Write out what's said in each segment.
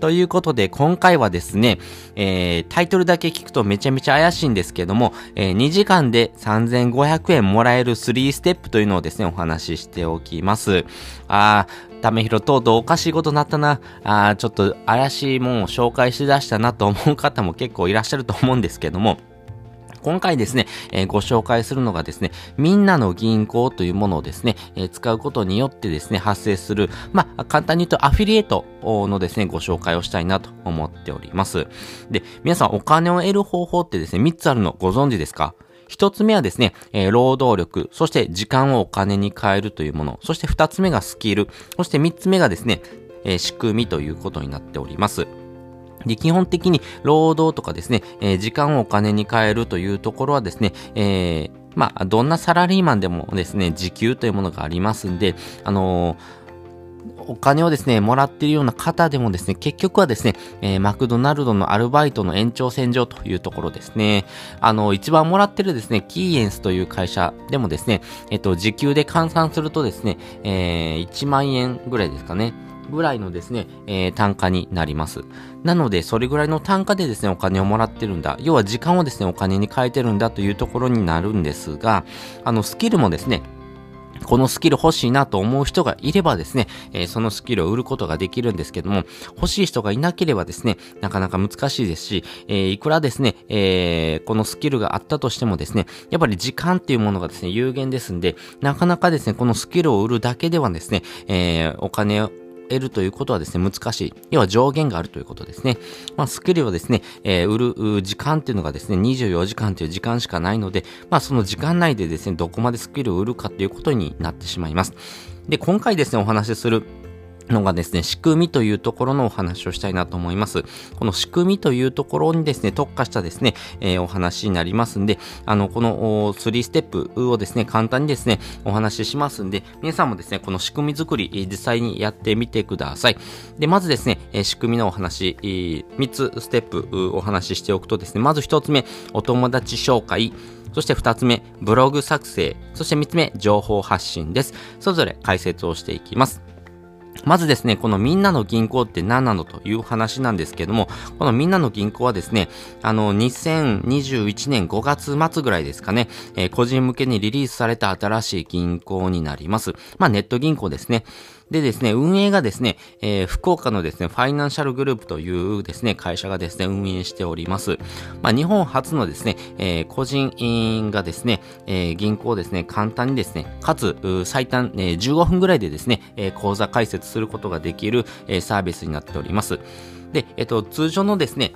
ということで、今回はですね、えー、タイトルだけ聞くとめちゃめちゃ怪しいんですけども、えー、2時間で3500円もらえる3ステップというのをですね、お話ししておきます。あー、ためひろとうとうおかしいことになったな、あー、ちょっと怪しいもんを紹介しだしたなと思う方も結構いらっしゃると思うんですけども、今回ですね、えー、ご紹介するのがですね、みんなの銀行というものをですね、えー、使うことによってですね、発生する、まあ、簡単に言うとアフィリエイトのですね、ご紹介をしたいなと思っております。で、皆さんお金を得る方法ってですね、3つあるのご存知ですか？一つ目はですね、えー、労働力、そして時間をお金に変えるというもの、そして二つ目がスキル、そして三つ目がですね、えー、仕組みということになっております。で、基本的に労働とかですね、えー、時間をお金に変えるというところはですね、えー、まあ、どんなサラリーマンでもですね、時給というものがありますんで、あのーお金をですね、もらっているような方でもですね、結局はですね、えー、マクドナルドのアルバイトの延長線上というところですね。あの、一番もらってるですね、キーエンスという会社でもですね、えっと、時給で換算するとですね、えー、1万円ぐらいですかね。ぐらいのですね、えー、単価になります。なので、それぐらいの単価でですね、お金をもらってるんだ。要は時間をですね、お金に変えてるんだというところになるんですが、あの、スキルもですね、このスキル欲しいなと思う人がいればですね、えー、そのスキルを売ることができるんですけども、欲しい人がいなければですね、なかなか難しいですし、えー、いくらですね、えー、このスキルがあったとしてもですね、やっぱり時間っていうものがですね、有限ですんで、なかなかですね、このスキルを売るだけではですね、えー、お金を得るということはですね、難しい。要は上限があるということですね。まあ、スキルはですね、えー、売る時間っていうのがですね、24時間という時間しかないので、まあ、その時間内でですね、どこまでスキルを売るかということになってしまいます。で、今回ですね、お話しするのがですね、仕組みというところのお話をしたいなと思います。この仕組みというところにですね、特化したですね、えー、お話になりますんで、あの、この3ステップをですね、簡単にですね、お話ししますんで、皆さんもですね、この仕組み作り、実際にやってみてください。で、まずですねえ、仕組みのお話、3つステップお話ししておくとですね、まず1つ目、お友達紹介。そして2つ目、ブログ作成。そして3つ目、情報発信です。それぞれ解説をしていきます。まずですね、このみんなの銀行って何なのという話なんですけども、このみんなの銀行はですね、あの、2021年5月末ぐらいですかね、えー、個人向けにリリースされた新しい銀行になります。まあ、ネット銀行ですね。でですね、運営がですね、えー、福岡のですね、ファイナンシャルグループというですね、会社がですね、運営しております。まあ、日本初のですね、えー、個人がですね、えー、銀行をですね、簡単にですね、かつ、最短、えー、15分ぐらいでですね、えー、口座開設することができる、えー、サービスになっております。で、えっ、と、通常のですね、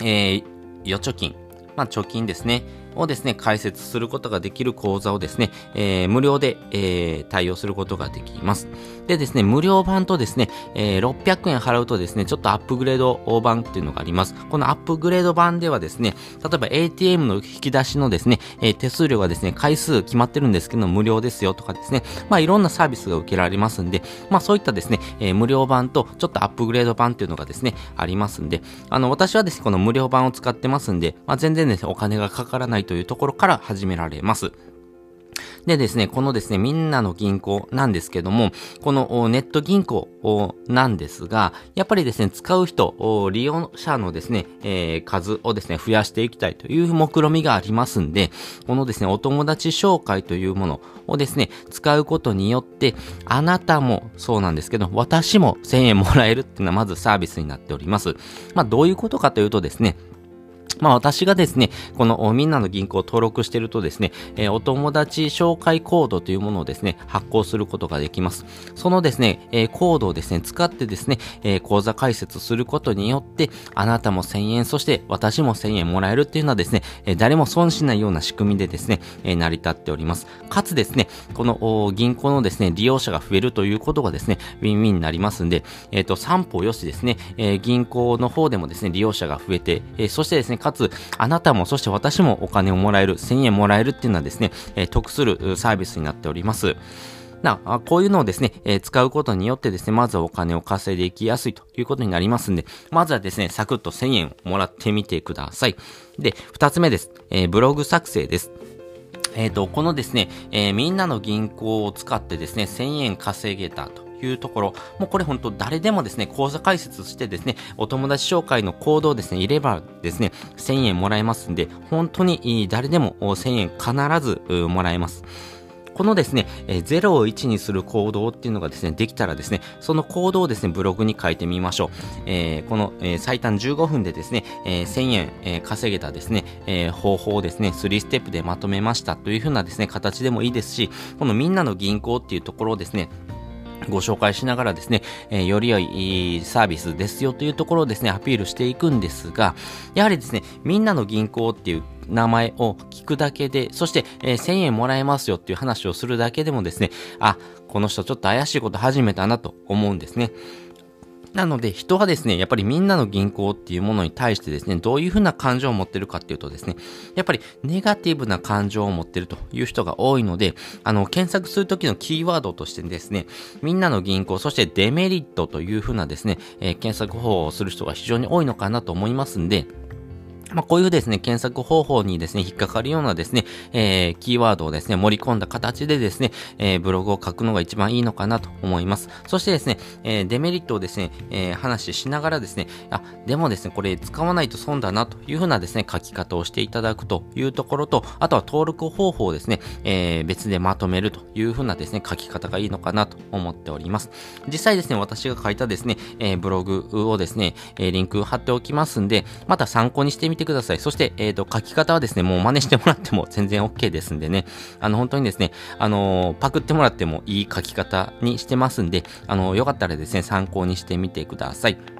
えー、預貯金、まあ、貯金ですね。をですね、解説することができる講座をですね、えー、無料で、えー、対応することができます。でですね、無料版とですね、えー、600円払うとですね、ちょっとアップグレード版っていうのがあります。このアップグレード版ではですね、例えば ATM の引き出しのですね、えー、手数料がですね、回数決まってるんですけど、無料ですよとかですね、まあいろんなサービスが受けられますんで、まあそういったですね、えー、無料版とちょっとアップグレード版っていうのがですね、ありますんで、あの、私はですね、この無料版を使ってますんで、まあ全然ですね、お金がかからないというところから始められます。でですね、このですね、みんなの銀行なんですけども、このネット銀行なんですが、やっぱりですね、使う人、利用者のですね、えー、数をですね、増やしていきたいという目論みがありますんで、このですね、お友達紹介というものをですね、使うことによって、あなたもそうなんですけど、私も1000円もらえるっていうのはまずサービスになっております。まあ、どういうことかというとですね、まあ私がですね、このみんなの銀行を登録してるとですね、えー、お友達紹介コードというものをですね、発行することができます。そのですね、えー、コードをですね、使ってですね、えー、口座開設することによって、あなたも1000円、そして私も1000円もらえるっていうのはですね、え誰も損しないような仕組みでですね、え成り立っております。かつですね、この銀行のですね、利用者が増えるということがですね、ウィンウィンになりますんで、えっ、と、三歩よしですね、え銀行の方でもですね、利用者が増えて、えそしてですね、かつ、あなたも、そして私もお金をもらえる、1000円もらえるっていうのはですね、え、得するサービスになっております。な、あこういうのをですね、えー、使うことによってですね、まずはお金を稼いでいきやすいということになりますんで、まずはですね、サクッと1000円もらってみてください。で、二つ目です。えー、ブログ作成です。えっ、ー、と、このですね、え、みんなの銀行を使ってですね、1000円稼げたというところ、もうこれ本当誰でもですね、講座解説してですね、お友達紹介のコードをですね、入ればですね、1000円もらえますんで、本当に誰でも1000円必ずもらえます。このですね、え0を1にする行動っていうのがですね、できたらですね、その行動をですね、ブログに書いてみましょう。えー、この、えー、最短15分でですね、えー、1000円、え、稼げたですね、え、方法をですね、3ステップでまとめましたというふうなですね、形でもいいですし、このみんなの銀行っていうところをですね、ご紹介しながらですね、えー、より良いサービスですよというところをですね、アピールしていくんですが、やはりですね、みんなの銀行っていう名前を聞くだけで、そして、えー、1000円もらえますよっていう話をするだけでもですね、あ、この人ちょっと怪しいこと始めたなと思うんですね。なので人はですね、やっぱりみんなの銀行っていうものに対してですね、どういうふうな感情を持ってるかっていうとですね、やっぱりネガティブな感情を持ってるという人が多いので、あの、検索するときのキーワードとしてですね、みんなの銀行、そしてデメリットというふうなですね、えー、検索方法をする人が非常に多いのかなと思いますんで、まあ、こういうですね、検索方法にですね、引っかかるようなですね、えー、キーワードをですね、盛り込んだ形でですね、えー、ブログを書くのが一番いいのかなと思います。そしてですね、えー、デメリットをですね、えー、話しながらですね、あ、でもですね、これ使わないと損だなというふうなですね、書き方をしていただくというところと、あとは登録方法をですね、えー、別でまとめるというふうなですね、書き方がいいのかなと思っております。実際ですね、私が書いたですね、えー、ブログをですね、えー、リンク貼っておきますんで、また参考にしてみててください。そして、えっ、ー、と、書き方はですね、もう真似してもらっても全然 OK ですんでね、あの、本当にですね、あのー、パクってもらってもいい書き方にしてますんで、あのー、よかったらですね、参考にしてみてください。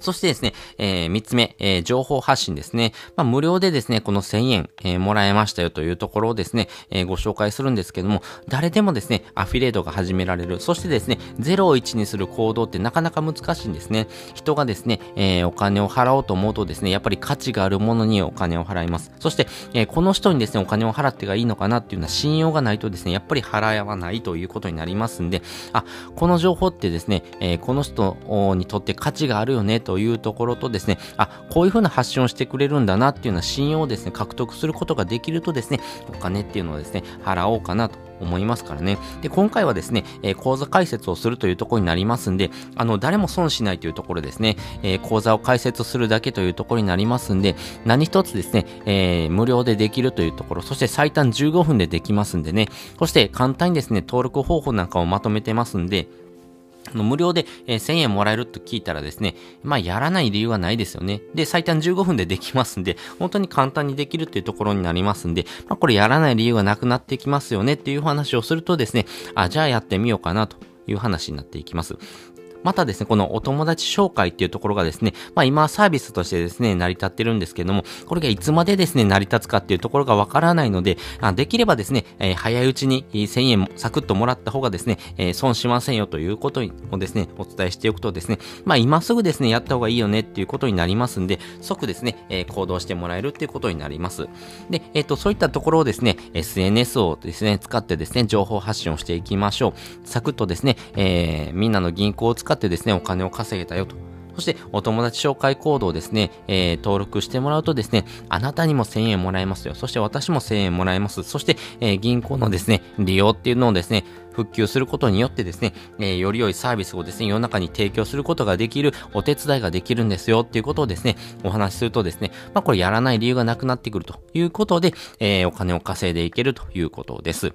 そしてですね、えー、三つ目、えー、情報発信ですね。まあ、無料でですね、この1000円、えー、もらえましたよというところをですね、えー、ご紹介するんですけども、誰でもですね、アフィレートが始められる。そしてですね、0を1にする行動ってなかなか難しいんですね。人がですね、えー、お金を払おうと思うとですね、やっぱり価値があるものにお金を払います。そして、えー、この人にですね、お金を払ってがいいのかなっていうような信用がないとですね、やっぱり払わないということになりますんで、あ、この情報ってですね、えー、この人にとって価値があるよねというところとですね、あ、こういう風な発信をしてくれるんだなっていうような信用をですね、獲得することができるとですね、お金っていうのをですね、払おうかなと思いますからね。で、今回はですね、えー、講座解説をするというところになりますんで、あの、誰も損しないというところですね、えー、講座を解説するだけというところになりますんで、何一つですね、えー、無料でできるというところ、そして最短15分でできますんでね、そして簡単にですね、登録方法なんかをまとめてますんで、無料で、え、1000円もらえると聞いたらですね、まあやらない理由はないですよね。で、最短15分でできますんで、本当に簡単にできるっていうところになりますんで、まあこれやらない理由がなくなってきますよねっていう話をするとですね、あ、じゃあやってみようかなという話になっていきます。またですね、このお友達紹介っていうところがですね、まあ今サービスとしてですね、成り立ってるんですけども、これがいつまでですね、成り立つかっていうところがわからないので、あできればですね、えー、早いうちに1000円サクッともらった方がですね、えー、損しませんよということをですね、お伝えしておくとですね、まあ今すぐですね、やった方がいいよねっていうことになりますんで、即ですね、えー、行動してもらえるっていうことになります。で、えっ、と、そういったところをですね、SNS をですね、使ってですね、情報発信をしていきましょう。サクッとですね、えみんなの銀行を使ってってですね、お金を稼げたよと。そして、お友達紹介コードをですね、えー、登録してもらうとですね、あなたにも1000円もらえますよ。そして私も1000円もらえます。そして、えー、銀行のですね、利用っていうのをですね、復旧することによってですね、えー、より良いサービスをですね、世の中に提供することができる、お手伝いができるんですよっていうことをですね、お話しするとですね、まあこれやらない理由がなくなってくるということで、えー、お金を稼いでいけるということです。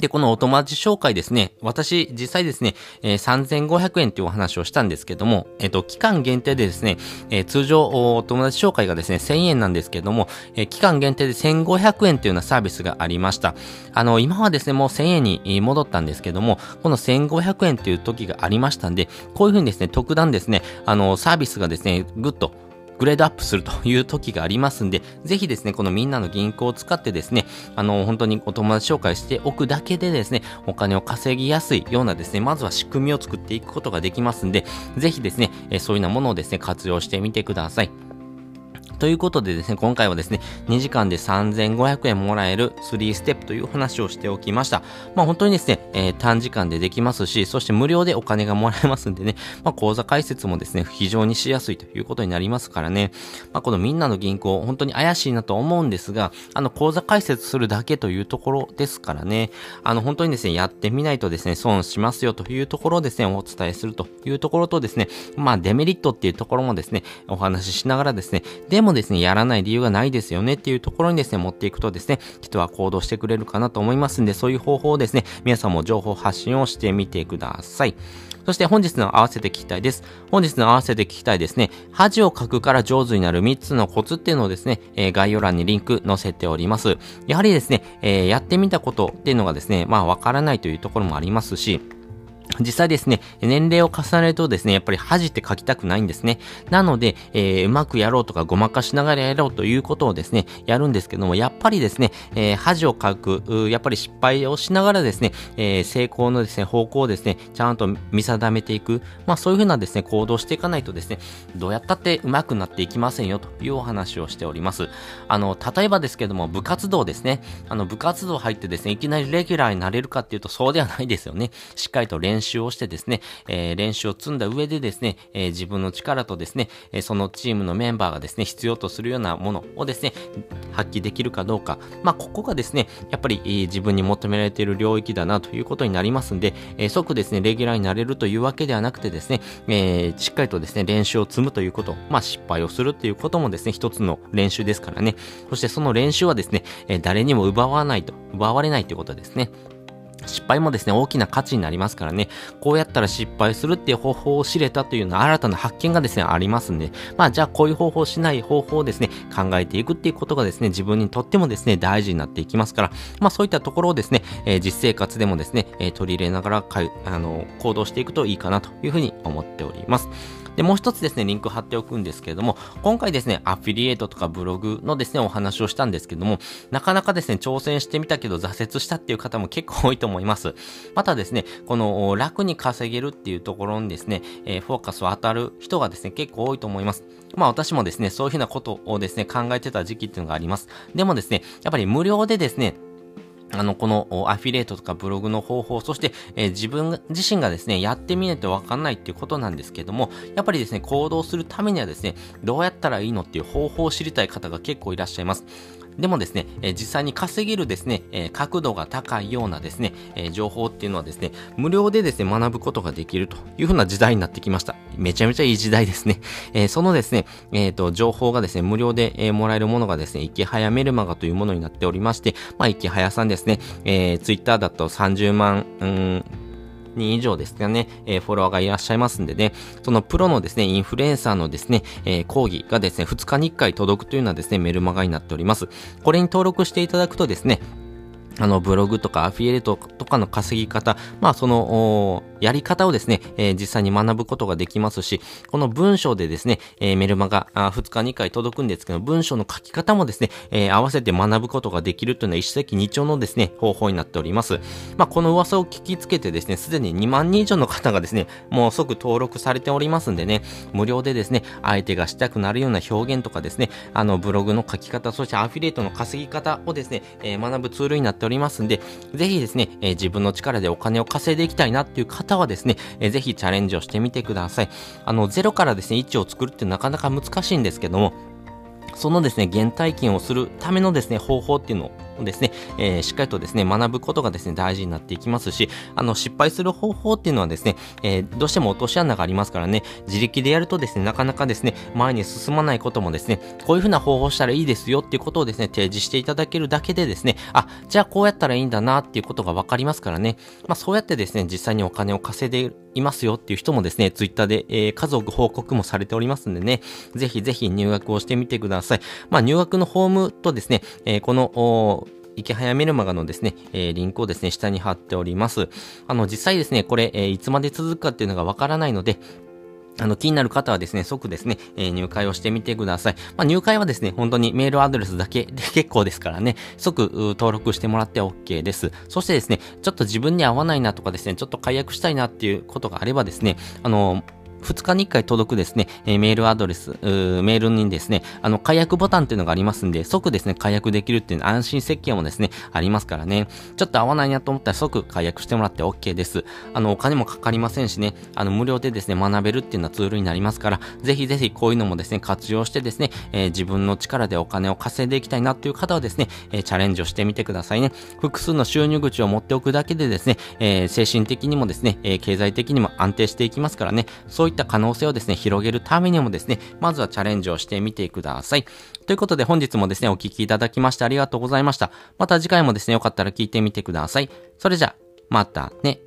で、このお友達紹介ですね、私、実際ですね、えー、3500円というお話をしたんですけども、えっ、ー、と、期間限定でですね、えー、通常、お友達紹介がですね、1000円なんですけども、え期間限定で1500円というようなサービスがありました。あの、今はですね、もう1000円に戻ったんですけども、この1500円という時がありましたんで、こういうふうにですね、特段ですね、あの、サービスがですね、ぐっと、グレードアップするという時がありますんで、ぜひですね、このみんなの銀行を使ってですね、あの、本当にお友達紹介しておくだけでですね、お金を稼ぎやすいようなですね、まずは仕組みを作っていくことができますんで、ぜひですね、そういうようなものをですね、活用してみてください。ということでですね、今回はですね、2時間で3500円もらえる3ステップという話をしておきました。まあ本当にですね、えー、短時間でできますし、そして無料でお金がもらえますんでね、まあ口座開設もですね、非常にしやすいということになりますからね、まあこのみんなの銀行、本当に怪しいなと思うんですが、あの口座開設するだけというところですからね、あの本当にですね、やってみないとですね、損しますよというところをですね、お伝えするというところとですね、まあデメリットっていうところもですね、お話ししながらですね、でももですね、やらない理由がないですよねっていうところにですね、持っていくとですね、人は行動してくれるかなと思いますんで、そういう方法をですね、皆さんも情報発信をしてみてください。そして本日の合わせて聞きたいです。本日の合わせて聞きたいですね。恥を書くから上手になる3つのコツっていうのをですね、えー、概要欄にリンク載せております。やはりですね、えー、やってみたことっていうのがですね、まあわからないというところもありますし、実際ですね、年齢を重ねるとですね、やっぱり恥って書きたくないんですね。なので、えー、うまくやろうとかごまかしながらやろうということをですね、やるんですけども、やっぱりですね、えー、恥を書く、やっぱり失敗をしながらですね、えー、成功のですね、方向をですね、ちゃんと見定めていく。まあそういうふうなですね、行動していかないとですね、どうやったってうまくなっていきませんよというお話をしております。あの、例えばですけども、部活動ですね。あの、部活動入ってですね、いきなりレギュラーになれるかっていうとそうではないですよね。しっかりと練習練習をしてですね、えー、練習を積んだ上でですね、えー、自分の力とですね、えそのチームのメンバーがですね、必要とするようなものをですね、発揮できるかどうか。まあ、ここがですね、やっぱり、え自分に求められている領域だなということになりますんで、え即ですね、レギュラーになれるというわけではなくてですね、えしっかりとですね、練習を積むということ、まあ、失敗をするっていうこともですね、一つの練習ですからね。そしてその練習はですね、え誰にも奪わないと、奪われないということですね。失敗もですね、大きな価値になりますからね、こうやったら失敗するっていう方法を知れたというのは新たな発見がですね、ありますんで、まあじゃあこういう方法をしない方法をですね、考えていくっていうことがですね、自分にとってもですね、大事になっていきますから、まあそういったところをですね、えー、実生活でもですね、えー、取り入れながらかい、あの、行動していくといいかなというふうに思っております。で、もう一つですね、リンク貼っておくんですけれども、今回ですね、アフィリエイトとかブログのですね、お話をしたんですけども、なかなかですね、挑戦してみたけど挫折したっていう方も結構多いと思います。またですね、この楽に稼げるっていうところにですね、えー、フォーカスを当たる人がですね、結構多いと思います。まあ私もですね、そういうふうなことをですね、考えてた時期っていうのがあります。でもですね、やっぱり無料でですね、あの、このアフィリエイトとかブログの方法、そして、えー、自分自身がですね、やってみないとわかんないっていうことなんですけども、やっぱりですね、行動するためにはですね、どうやったらいいのっていう方法を知りたい方が結構いらっしゃいます。でもですね、え、実際に稼げるですね、え、角度が高いようなですね、え、情報っていうのはですね、無料でですね、学ぶことができるというふうな時代になってきました。めちゃめちゃいい時代ですね。えそのですね、えっ、と、情報がですね、無料で、えもらえるものがですね、池早メルマガというものになっておりまして、まあ、池早さんですね、えー、ツイッターだと30万、うん人以上ですかね、えー、フォロワーがいらっしゃいますんでね、そのプロのですね、インフルエンサーのですね、えー、講義がですね、2日に1回届くというのはですね、メルマガになっております。これに登録していただくとですね、あの、ブログとかアフィリエイトとかの稼ぎ方、まあ、その、やり方をですね、えー、実際に学ぶことができますし、この文章でですね、えー、メルマガあ2日2回届くんですけど、文章の書き方もですね、えー、合わせて学ぶことができるというのは一石二鳥のですね、方法になっております。まあ、この噂を聞きつけてですね、すでに2万人以上の方がですね、もう即登録されておりますんでね、無料でですね、相手がしたくなるような表現とかですね、あの、ブログの書き方、そしてアフィリエイトの稼ぎ方をですね、え学ぶツールになっておりますんで、ぜひですね、え自分の力でお金を稼いでいきたいなっていう方方はですね、えー、ぜひチャレンジをしてみてください。あの、0からですね、位置を作るってなかなか難しいんですけども、そのですね、原体験をするためのですね、方法っていうのををですね、えー、しっかりとですね、学ぶことがですね、大事になっていきますし、あの、失敗する方法っていうのはですね、えー、どうしても落とし穴がありますからね、自力でやるとですね、なかなかですね、前に進まないこともですね、こういうふうな方法したらいいですよっていうことをですね、提示していただけるだけでですね、あ、じゃあこうやったらいいんだなっていうことがわかりますからね、まあそうやってですね、実際にお金を稼いでいますよっていう人もですね、ツイッターで、えー、数多く報告もされておりますんでね、ぜひぜひ入学をしてみてください。まあ入学のフォームとですね、えー、この、池早メルマガのですね、えー、リンクをですね、下に貼っております。あの、実際ですね、これ、え、いつまで続くかっていうのがわからないので、あの、気になる方はですね、即ですね、えー、入会をしてみてください。まあ、入会はですね、本当にメールアドレスだけで 結構ですからね、即登録してもらって OK です。そしてですね、ちょっと自分に合わないなとかですね、ちょっと解約したいなっていうことがあればですね、あの、2日に1回届くですね、え、メールアドレス、メールにですね、あの、解約ボタンっていうのがありますんで、即ですね、解約できるっていう安心設計もですね、ありますからね。ちょっと合わないなと思ったら即解約してもらって OK です。あの、お金もかかりませんしね、あの、無料でですね、学べるっていうのはツールになりますから、ぜひぜひこういうのもですね、活用してですね、えー、自分の力でお金を稼いでいきたいなっていう方はですね、えー、チャレンジをしてみてくださいね。複数の収入口を持っておくだけでですね、えー、精神的にもですね、え、経済的にも安定していきますからね、そういった可能性をですね、広げるためにもですね、まずはチャレンジをしてみてください。ということで本日もですね、お聴きいただきましてありがとうございました。また次回もですね、よかったら聞いてみてください。それじゃ、またね。